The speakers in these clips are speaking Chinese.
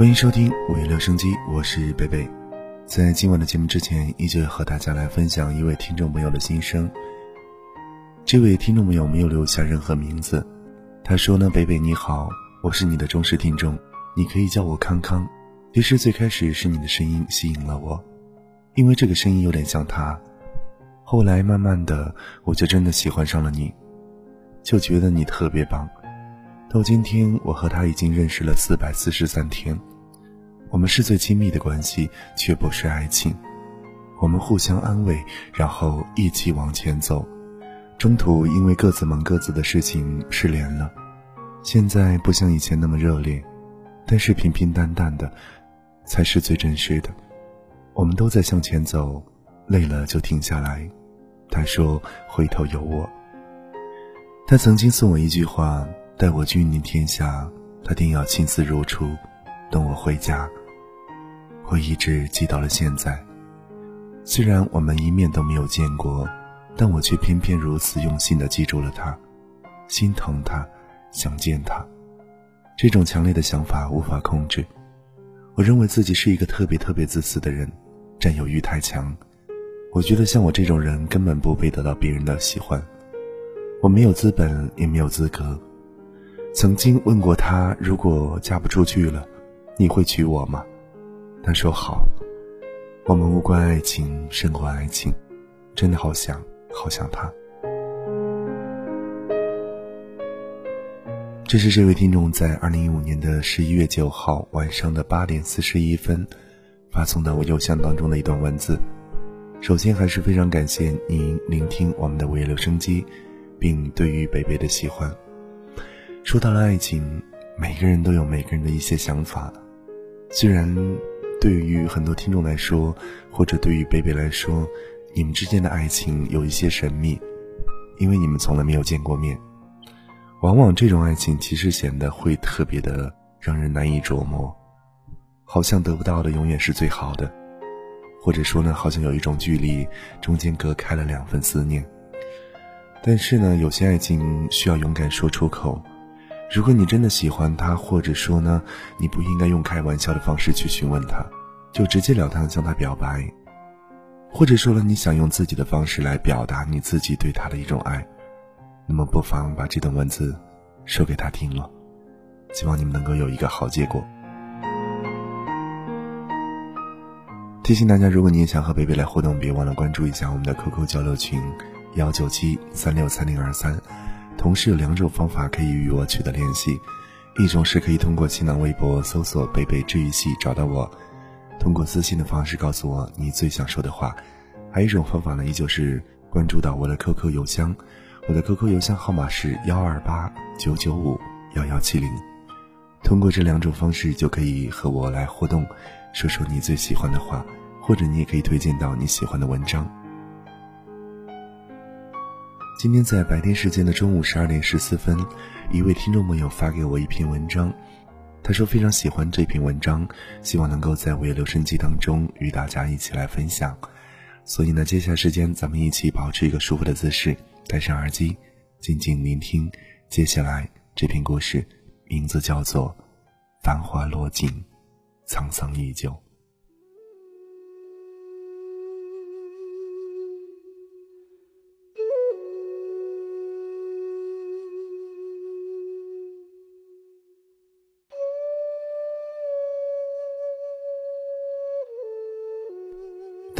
欢迎收听五月留声机，我是贝贝。在今晚的节目之前，依旧要和大家来分享一位听众朋友的心声。这位听众朋友没有留下任何名字，他说呢：“贝贝你好，我是你的忠实听众，你可以叫我康康。其实最开始是你的声音吸引了我，因为这个声音有点像他。后来慢慢的，我就真的喜欢上了你，就觉得你特别棒。到今天，我和他已经认识了四百四十三天。”我们是最亲密的关系，却不是爱情。我们互相安慰，然后一起往前走。中途因为各自忙各自的事情失联了。现在不像以前那么热烈，但是平平淡淡的，才是最真实的。我们都在向前走，累了就停下来。他说：“回头有我。”他曾经送我一句话：“待我君临天下，他定要青丝如初，等我回家。”我一直记到了现在，虽然我们一面都没有见过，但我却偏偏如此用心的记住了他，心疼他，想见他。这种强烈的想法无法控制。我认为自己是一个特别特别自私的人，占有欲太强。我觉得像我这种人根本不配得到别人的喜欢，我没有资本，也没有资格。曾经问过他，如果嫁不出去了，你会娶我吗？他说：“好，我们无关爱情，胜过爱情。真的好想，好想他。”这是这位听众在二零一五年的十一月九号晚上的八点四十一分发送到我邮箱当中的一段文字。首先，还是非常感谢您聆听我们的午夜留声机，并对于北北的喜欢。说到了爱情，每个人都有每个人的一些想法，虽然。对于很多听众来说，或者对于贝贝来说，你们之间的爱情有一些神秘，因为你们从来没有见过面。往往这种爱情其实显得会特别的让人难以琢磨，好像得不到的永远是最好的，或者说呢，好像有一种距离，中间隔开了两份思念。但是呢，有些爱情需要勇敢说出口。如果你真的喜欢他，或者说呢，你不应该用开玩笑的方式去询问他，就直截了当向他表白，或者说了你想用自己的方式来表达你自己对他的一种爱，那么不妨把这段文字说给他听了，希望你们能够有一个好结果。提醒大家，如果你也想和贝贝来互动，别忘了关注一下我们的 QQ 交流群幺九七三六三零二三。同时有两种方法可以与我取得联系，一种是可以通过新浪微博搜索“贝贝治愈系”找到我，通过私信的方式告诉我你最想说的话；还有一种方法呢，依旧是关注到我的 QQ 邮箱，我的 QQ 邮箱号码是幺二八九九五幺幺七零。通过这两种方式就可以和我来互动，说说你最喜欢的话，或者你也可以推荐到你喜欢的文章。今天在白天时间的中午十二点十四分，一位听众朋友发给我一篇文章，他说非常喜欢这篇文章，希望能够在午夜留声机当中与大家一起来分享。所以呢，接下来时间咱们一起保持一个舒服的姿势，戴上耳机，静静聆听接下来这篇故事，名字叫做《繁华落尽，沧桑依旧》。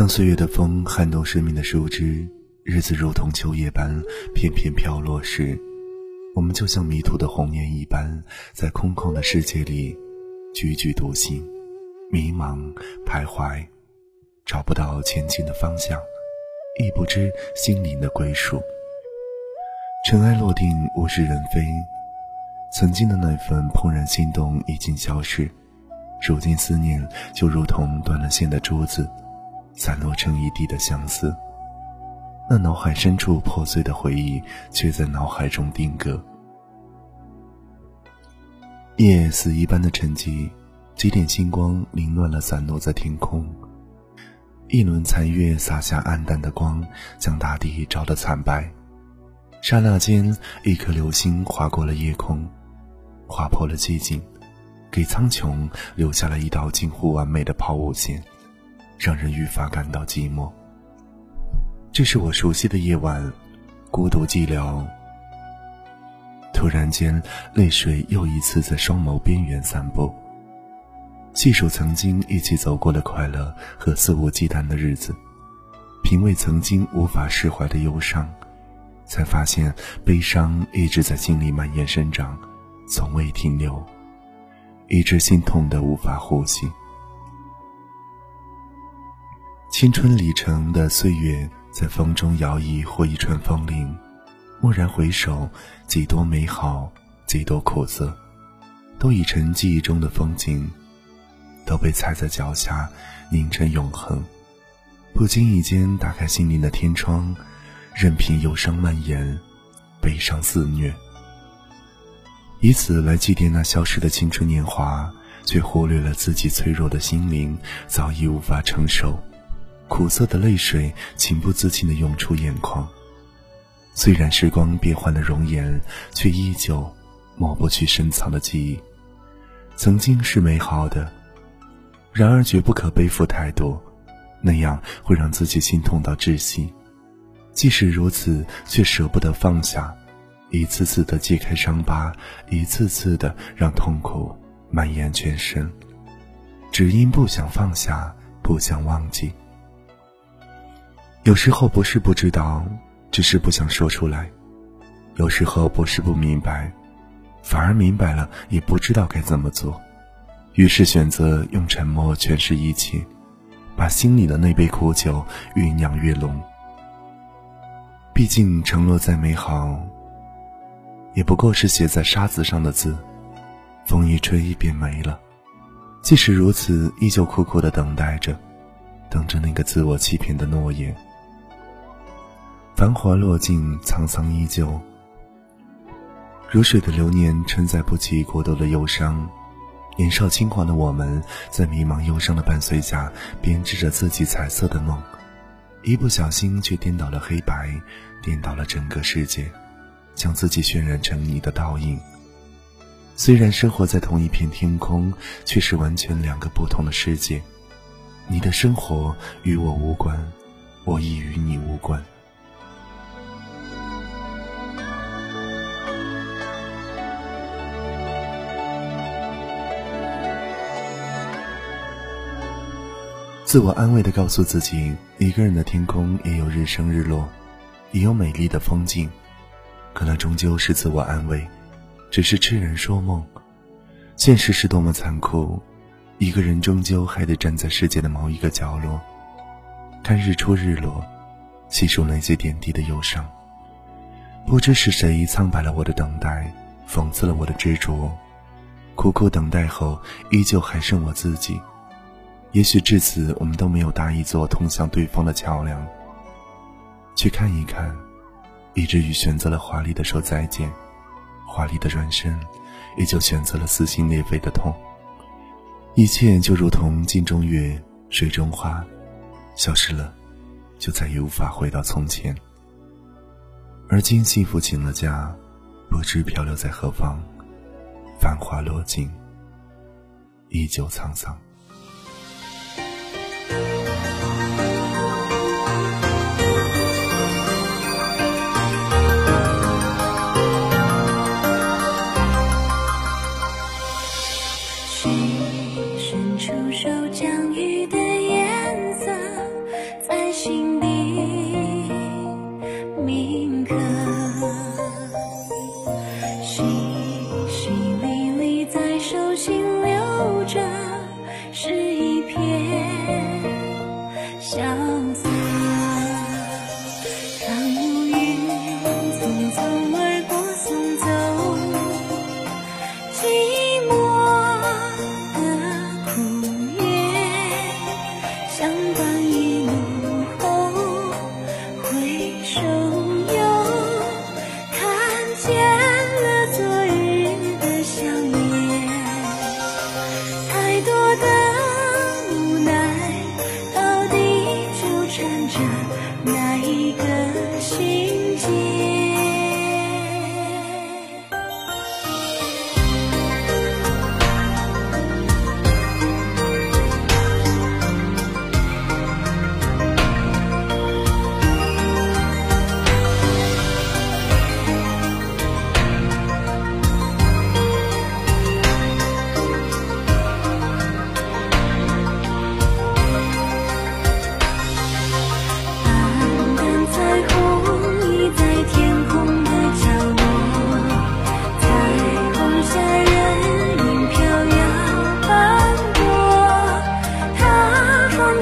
当岁月的风撼动生命的树枝，日子如同秋叶般片片飘落时，我们就像迷途的红颜一般，在空旷的世界里踽踽独行，迷茫徘徊，找不到前进的方向，亦不知心灵的归属。尘埃落定，物是人非，曾经的那份怦然心动已经消失，如今思念就如同断了线的珠子。散落成一地的相思，那脑海深处破碎的回忆，却在脑海中定格。夜死一般的沉寂，几点星光凌乱了散落在天空，一轮残月洒下暗淡的光，将大地照得惨白。刹那间，一颗流星划过了夜空，划破了寂静，给苍穹留下了一道近乎完美的抛物线，让人愈发感到寂寞。这是我熟悉的夜晚，孤独寂寥。突然间，泪水又一次在双眸边缘散布。细数曾经一起走过的快乐和肆无忌惮的日子，品味曾经无法释怀的忧伤，才发现悲伤一直在心里蔓延生长，从未停留，一直心痛的无法呼吸。青春里程的岁月在风中摇曳，或一串风铃。蓦然回首，几多美好，几多苦涩，都已成记忆中的风景，都被踩在脚下，凝成永恒。不经意间打开心灵的天窗，任凭忧伤蔓延，悲伤肆虐，以此来祭奠那消失的青春年华，却忽略了自己脆弱的心灵早已无法承受，苦涩的泪水情不自禁地涌出眼眶。虽然时光变换了容颜，却依旧抹不去深藏的记忆。曾经是美好的，然而绝不可背负太多，那样会让自己心痛到窒息。即使如此，却舍不得放下，一次次的揭开伤疤，一次次的让痛苦蔓延全身，只因不想放下，不想忘记。有时候不是不知道。只是不想说出来，有时候不是不明白，反而明白了也不知道该怎么做，于是选择用沉默诠释一切，把心里的那杯苦酒酝酿越浓。毕竟承诺再美好，也不过是写在沙子上的字，风一吹便没了。即使如此，依旧苦苦的等待着，等着那个自我欺骗的诺言。繁华落尽，沧桑依旧。如水的流年，承载不起过多的忧伤。年少轻狂的我们，在迷茫忧伤的伴随下，编织着自己彩色的梦。一不小心，却颠倒了黑白，颠倒了整个世界，将自己渲染成你的倒影。虽然生活在同一片天空，却是完全两个不同的世界。你的生活与我无关，我亦与你无关。自我安慰的告诉自己，一个人的天空也有日升日落，也有美丽的风景。可那终究是自我安慰，只是痴人说梦。现实是多么残酷，一个人终究还得站在世界的某一个角落，看日出日落，细数那些点滴的忧伤。不知是谁苍白了我的等待，讽刺了我的执着。苦苦等待后，依旧还剩我自己。也许至此，我们都没有搭一座通向对方的桥梁。去看一看，以至于选择了华丽的说再见，华丽的转身，也就选择了撕心裂肺的痛。一切就如同镜中月，水中花，消失了，就再也无法回到从前。而今幸福请了假，不知漂流在何方，繁华落尽，依旧沧桑。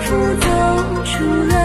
不走出来。